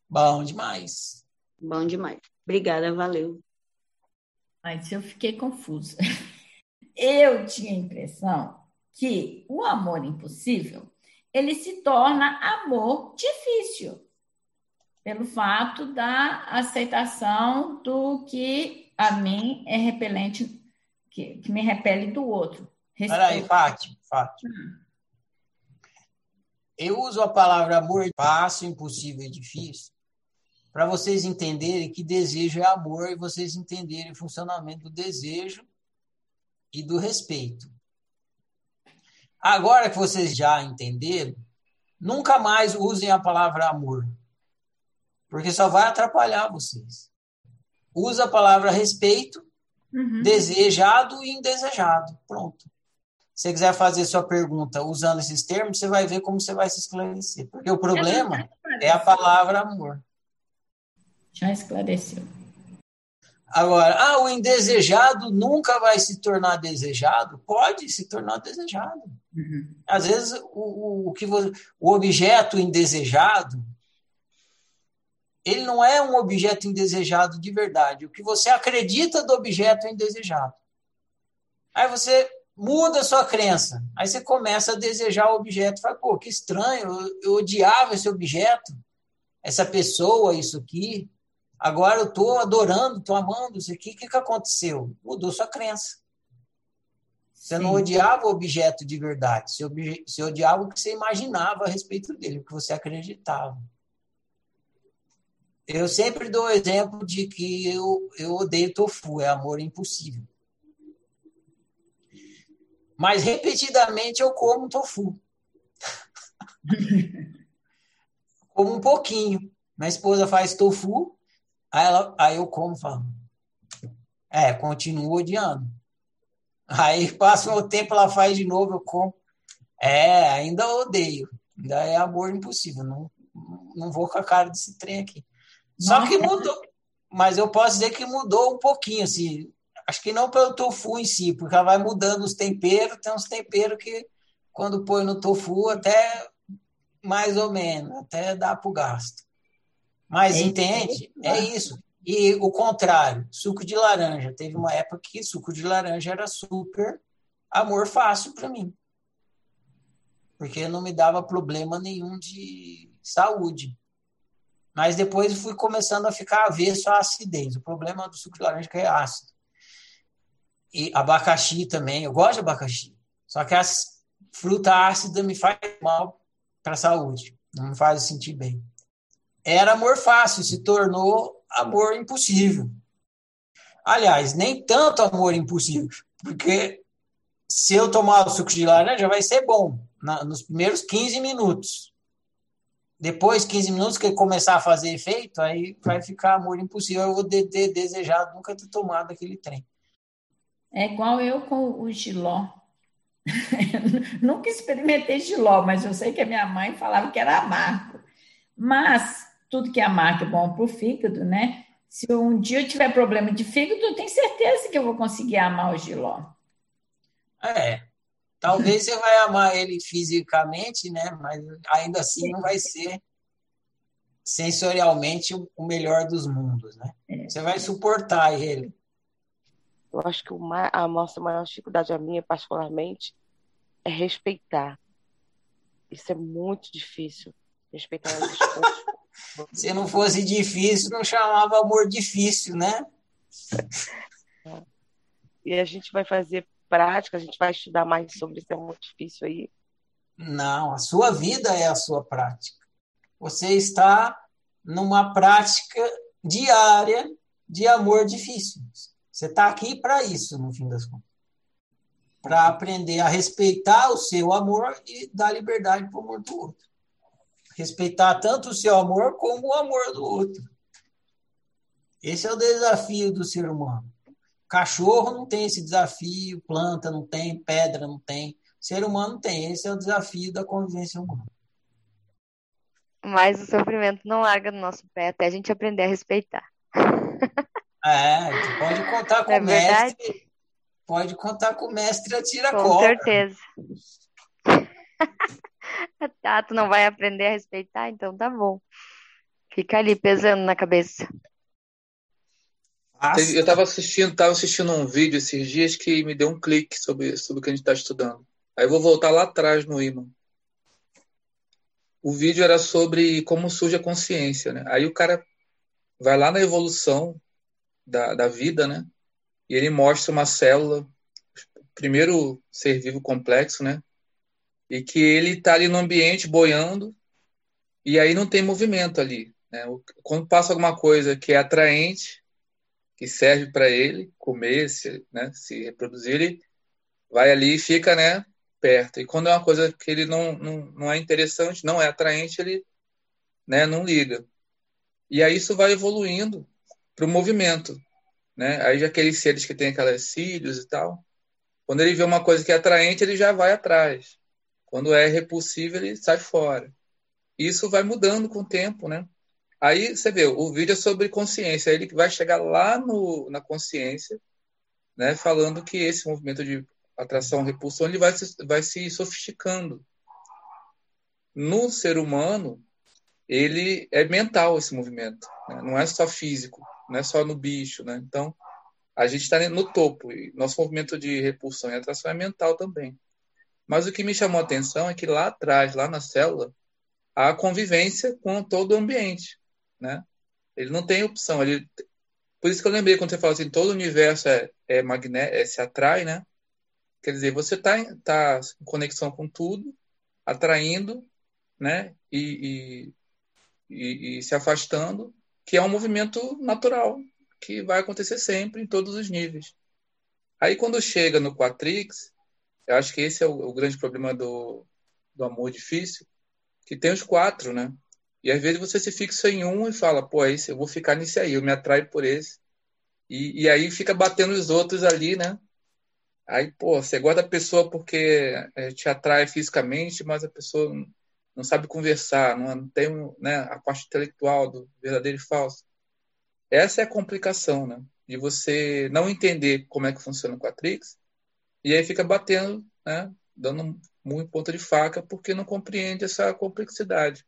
Bom demais. Bom demais. Obrigada, valeu. Mas eu fiquei confusa. Eu tinha a impressão que o amor impossível ele se torna amor difícil pelo fato da aceitação do que a mim é repelente, que, que me repele do outro. Peraí, Fátima, Fátima. Hum. Eu uso a palavra amor fácil, impossível e difícil para vocês entenderem que desejo é amor e vocês entenderem o funcionamento do desejo e do respeito. Agora que vocês já entenderam, nunca mais usem a palavra amor porque só vai atrapalhar vocês. Usa a palavra respeito, uhum. desejado e indesejado. Pronto. Se você quiser fazer sua pergunta usando esses termos, você vai ver como você vai se esclarecer. Porque o problema é a palavra amor. Já esclareceu. Agora, ah, o indesejado nunca vai se tornar desejado? Pode se tornar desejado. Uhum. Às vezes, o, o, que, o objeto indesejado ele não é um objeto indesejado de verdade. O que você acredita do objeto indesejado. Aí você muda a sua crença. Aí você começa a desejar o objeto. Fala, pô, que estranho, eu, eu odiava esse objeto, essa pessoa, isso aqui. Agora eu estou adorando, estou amando isso aqui. O que, que aconteceu? Mudou sua crença. Você Sim. não odiava o objeto de verdade. Você, você odiava o que você imaginava a respeito dele, o que você acreditava. Eu sempre dou o exemplo de que eu, eu odeio tofu, é amor impossível. Mas repetidamente eu como tofu. como um pouquinho. Minha esposa faz tofu, aí, ela, aí eu como e falo. É, continuo odiando. Aí passa o tempo, ela faz de novo, eu como. É, ainda odeio. Ainda é amor impossível. Não, não vou com a cara desse trem aqui. Só que mudou. Mas eu posso dizer que mudou um pouquinho, assim. Acho que não pelo tofu em si, porque ela vai mudando os temperos. Tem uns temperos que, quando põe no tofu, até mais ou menos, até dá para o gasto. Mas é entende? É isso. E o contrário, suco de laranja. Teve uma época que suco de laranja era super amor fácil para mim. Porque não me dava problema nenhum de saúde. Mas depois fui começando a ficar avesso à acidez. O problema do suco de laranja é que é ácido. E abacaxi também. Eu gosto de abacaxi. Só que a fruta ácida me faz mal para a saúde. Não me faz sentir bem. Era amor fácil, se tornou amor impossível. Aliás, nem tanto amor impossível, porque se eu tomar o suco de laranja vai ser bom na, nos primeiros 15 minutos. Depois, 15 minutos que começar a fazer efeito, aí vai ficar amor impossível. Eu vou ter desejado nunca ter tomado aquele trem. É igual eu com o giló. nunca experimentei giló, mas eu sei que a minha mãe falava que era amargo. Mas tudo que é amargo é bom para o fígado, né? Se um dia eu tiver problema de fígado, eu tenho certeza que eu vou conseguir amar o giló. É, Talvez você vai amar ele fisicamente, né? Mas ainda assim não vai ser sensorialmente o melhor dos mundos, né? É. Você vai suportar ele. Eu acho que a nossa maior dificuldade, a minha particularmente, é respeitar. Isso é muito difícil. Respeitar as esposas. Se não fosse difícil, não chamava amor difícil, né? E a gente vai fazer prática, a gente vai estudar mais sobre isso, é muito difícil aí. Não, a sua vida é a sua prática. Você está numa prática diária de amor difícil. Você está aqui para isso, no fim das contas. para aprender a respeitar o seu amor e dar liberdade para o amor do outro. Respeitar tanto o seu amor como o amor do outro. Esse é o desafio do ser humano. Cachorro não tem esse desafio, planta não tem, pedra não tem, ser humano tem. Esse é o desafio da convivência humana. Mas o sofrimento não larga no nosso pé até a gente aprender a respeitar. É, tu pode contar com é o mestre. Pode contar com o mestre a tira Com cobra. certeza. tá, tu não vai aprender a respeitar, então tá bom. Fica ali pesando na cabeça. Faça. Eu estava assistindo, tava assistindo um vídeo esses dias que me deu um clique sobre, sobre o que a gente está estudando. Aí eu vou voltar lá atrás no imã. O vídeo era sobre como surge a consciência, né? Aí o cara vai lá na evolução da, da vida, né? E ele mostra uma célula, primeiro ser vivo complexo, né? E que ele está ali no ambiente boiando e aí não tem movimento ali. Né? Quando passa alguma coisa que é atraente, que serve para ele comer, se, né, se reproduzir, ele vai ali e fica né, perto. E quando é uma coisa que ele não, não, não é interessante, não é atraente, ele né, não liga. E aí isso vai evoluindo para o movimento. Né? Aí já aqueles seres que têm aquelas cílios e tal, quando ele vê uma coisa que é atraente, ele já vai atrás. Quando é repulsivo, ele sai fora. Isso vai mudando com o tempo, né? Aí você vê, o vídeo é sobre consciência. Ele vai chegar lá no, na consciência, né, falando que esse movimento de atração-repulsão ele vai se, vai se sofisticando. No ser humano, ele é mental esse movimento, né? não é só físico, não é só no bicho, né? Então, a gente está no topo. E nosso movimento de repulsão e atração é mental também. Mas o que me chamou a atenção é que lá atrás, lá na célula, há convivência com todo o ambiente né? Ele não tem opção. Ele, por isso que eu lembrei quando você fala assim, todo o universo é, é magnético, é, se atrai, né? Quer dizer, você está tá em conexão com tudo, atraindo, né? E, e, e, e se afastando, que é um movimento natural que vai acontecer sempre em todos os níveis. Aí quando chega no Quatrix, eu acho que esse é o, o grande problema do, do amor difícil, que tem os quatro, né? E às vezes você se fixa em um e fala, pô, esse, eu vou ficar nesse aí, eu me atraio por esse. E, e aí fica batendo os outros ali, né? Aí, pô, você gosta da pessoa porque é, te atrai fisicamente, mas a pessoa não sabe conversar, não tem né, a parte intelectual do verdadeiro e falso. Essa é a complicação, né? De você não entender como é que funciona o Quatrix e aí fica batendo, né? Dando muito ponta de faca porque não compreende essa complexidade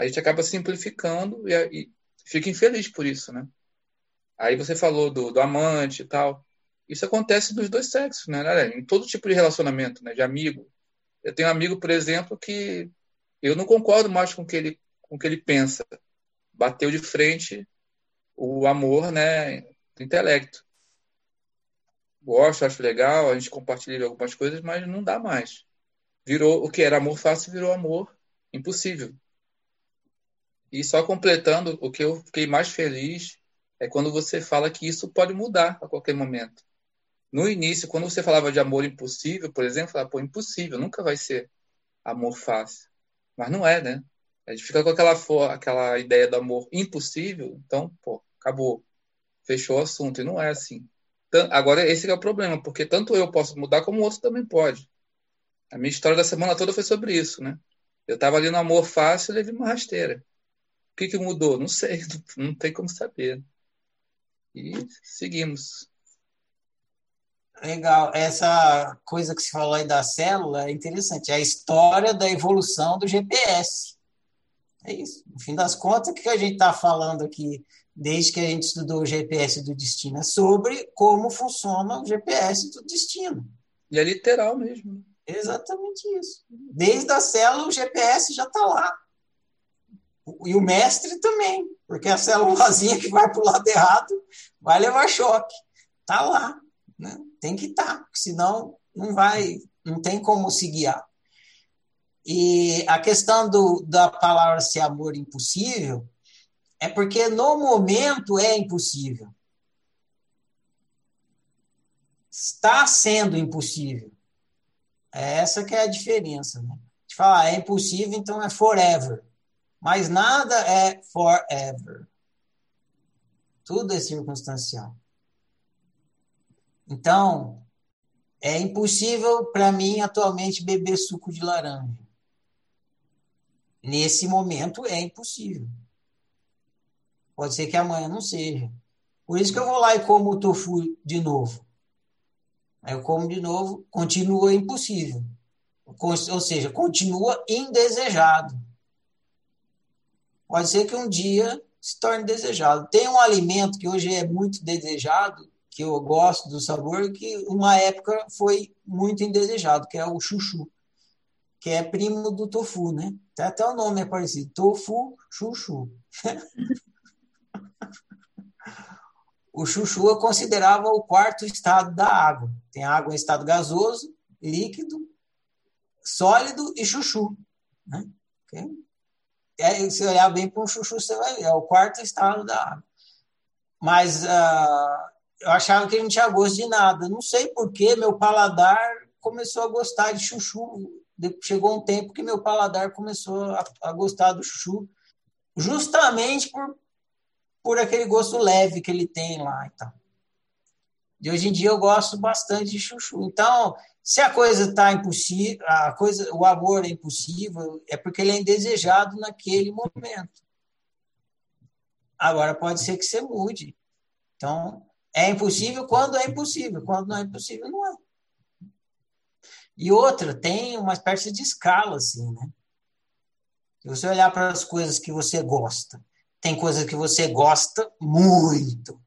a gente acaba simplificando e, e fica infeliz por isso, né? Aí você falou do, do amante e tal. Isso acontece dos dois sexos, né? Em todo tipo de relacionamento, né? De amigo. Eu tenho um amigo, por exemplo, que eu não concordo mais com o que ele, com o que ele pensa. Bateu de frente o amor, né? Do intelecto. Gosto, acho legal, a gente compartilha algumas coisas, mas não dá mais. Virou o que era amor fácil, virou amor impossível. E só completando, o que eu fiquei mais feliz é quando você fala que isso pode mudar a qualquer momento. No início, quando você falava de amor impossível, por exemplo, falava, pô, impossível, nunca vai ser amor fácil. Mas não é, né? A gente fica com aquela, aquela ideia do amor impossível, então, pô, acabou. Fechou o assunto. E não é assim. Agora, esse é o problema, porque tanto eu posso mudar, como o outro também pode. A minha história da semana toda foi sobre isso, né? Eu estava ali no amor fácil e levei uma rasteira que, que mudou? Não sei, não tem como saber. E seguimos. Legal. Essa coisa que você falou aí da célula é interessante. É a história da evolução do GPS. É isso. No fim das contas, o que a gente está falando aqui, desde que a gente estudou o GPS do destino, é sobre como funciona o GPS do destino. E é literal mesmo. Exatamente isso. Desde a célula, o GPS já está lá. E o mestre também, porque a célulazinha que vai para o lado errado vai levar choque. Está lá. Né? Tem que estar, tá, senão não vai, não tem como se guiar. E a questão do, da palavra ser amor impossível é porque no momento é impossível. Está sendo impossível. É essa que é a diferença. Né? De falar, é impossível, então é forever. Mas nada é forever. Tudo é circunstancial. Então, é impossível para mim atualmente beber suco de laranja. Nesse momento é impossível. Pode ser que amanhã não seja. Por isso que eu vou lá e como o tofu de novo. Aí eu como de novo, continua impossível. Ou seja, continua indesejado. Pode ser que um dia se torne desejado. Tem um alimento que hoje é muito desejado, que eu gosto do sabor, que uma época foi muito indesejado, que é o chuchu, que é primo do tofu, né? Até o nome é parecido, tofu chuchu. o chuchu eu considerava o quarto estado da água. Tem água em estado gasoso, líquido, sólido e chuchu. Né? Okay? É, se olhar bem para um chuchu, você vai ver, é o quarto estado da água. Mas uh, eu achava que ele não tinha gosto de nada. Não sei por que meu paladar começou a gostar de chuchu. Chegou um tempo que meu paladar começou a, a gostar do chuchu, justamente por por aquele gosto leve que ele tem lá e tal. De hoje em dia eu gosto bastante de chuchu. Então, se a coisa está impossível, a coisa, o amor é impossível, é porque ele é indesejado naquele momento. Agora pode ser que você mude. Então, é impossível quando é impossível, quando não é impossível, não é. E outra, tem uma espécie de escala, assim, né? Se você olhar para as coisas que você gosta tem coisa que você gosta muito.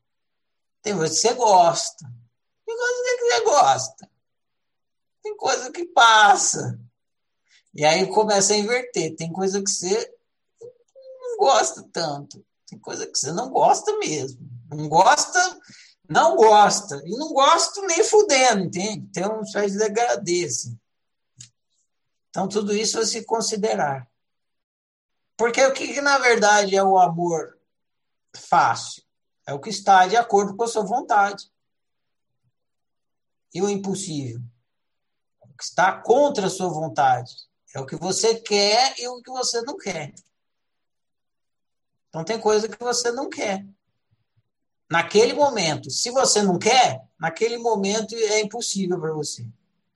Tem coisa que você gosta. Tem coisa que você gosta. Tem coisa que passa. E aí começa a inverter. Tem coisa que você não gosta tanto. Tem coisa que você não gosta mesmo. Não gosta, não gosta. E não gosto nem fudendo, entende? Espécie de degradê, assim. Então, tudo isso a se considerar. Porque o que, que, na verdade, é o amor fácil? É o que está de acordo com a sua vontade. E o impossível? É o que está contra a sua vontade. É o que você quer e o que você não quer. Então tem coisa que você não quer. Naquele momento, se você não quer, naquele momento é impossível para você.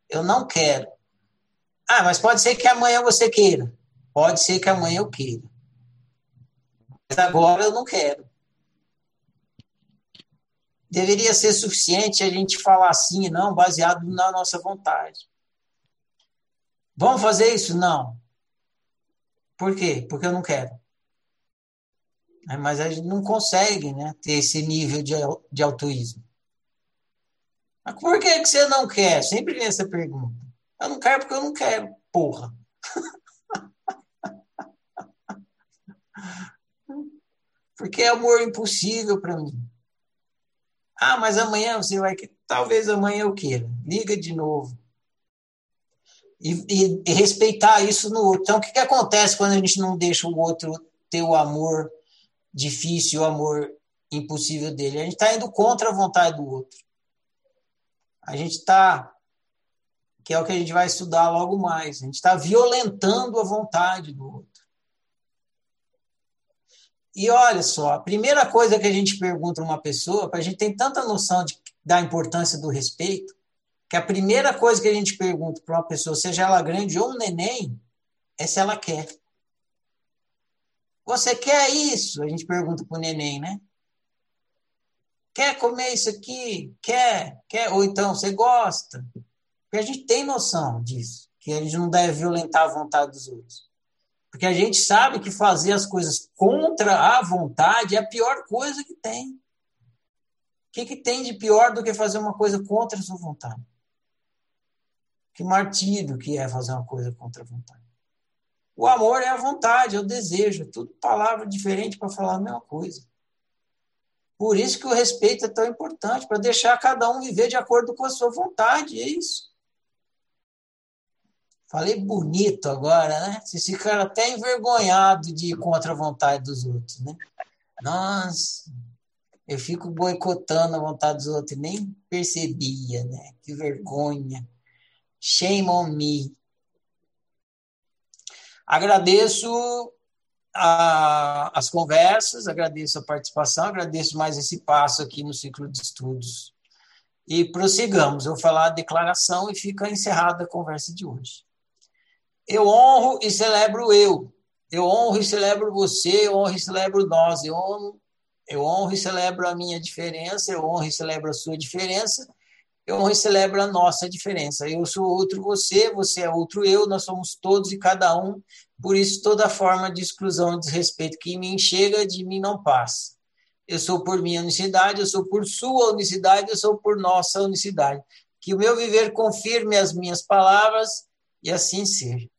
Eu não quero. Ah, mas pode ser que amanhã você queira. Pode ser que amanhã eu queira. Mas agora eu não quero. Deveria ser suficiente a gente falar assim, não, baseado na nossa vontade. Vamos fazer isso? Não. Por quê? Porque eu não quero. É, mas a gente não consegue né, ter esse nível de, de altruísmo. Mas por que, que você não quer? Sempre vem essa pergunta. Eu não quero porque eu não quero, porra. Porque é amor impossível para mim. Ah, mas amanhã você vai. Talvez amanhã eu queira. Liga de novo. E, e, e, respeitar isso no outro. Então, o que, que acontece quando a gente não deixa o outro ter o amor difícil, o amor impossível dele? A gente está indo contra a vontade do outro. A gente está. Que é o que a gente vai estudar logo mais. A gente está violentando a vontade do outro. E olha só, a primeira coisa que a gente pergunta a uma pessoa, para a gente ter tanta noção de, da importância do respeito, que a primeira coisa que a gente pergunta para uma pessoa, seja ela grande ou um neném, é se ela quer. Você quer isso? A gente pergunta para o neném, né? Quer comer isso aqui? Quer? Quer? Ou então, você gosta? Porque a gente tem noção disso, que a gente não deve violentar a vontade dos outros. Porque a gente sabe que fazer as coisas contra a vontade é a pior coisa que tem. O que, que tem de pior do que fazer uma coisa contra a sua vontade? Que martírio que é fazer uma coisa contra a vontade. O amor é a vontade, é o desejo, é tudo palavra diferente para falar a mesma coisa. Por isso que o respeito é tão importante, para deixar cada um viver de acordo com a sua vontade, é isso. Falei bonito agora, né? Vocês ficaram até envergonhados de ir contra a vontade dos outros, né? Nossa, eu fico boicotando a vontade dos outros, nem percebia, né? Que vergonha. Shame on me. Agradeço a, as conversas, agradeço a participação, agradeço mais esse passo aqui no ciclo de estudos. E prossigamos. Eu vou falar a declaração e fica encerrada a conversa de hoje. Eu honro e celebro eu. Eu honro e celebro você, eu honro e celebro nós. Eu honro, eu honro e celebro a minha diferença, eu honro e celebro a sua diferença, eu celebro a nossa diferença. Eu sou outro você, você é outro eu, nós somos todos e cada um. Por isso, toda forma de exclusão e desrespeito que em mim chega, de mim não passa. Eu sou por minha unicidade, eu sou por sua unicidade, eu sou por nossa unicidade. Que o meu viver confirme as minhas palavras e assim ser.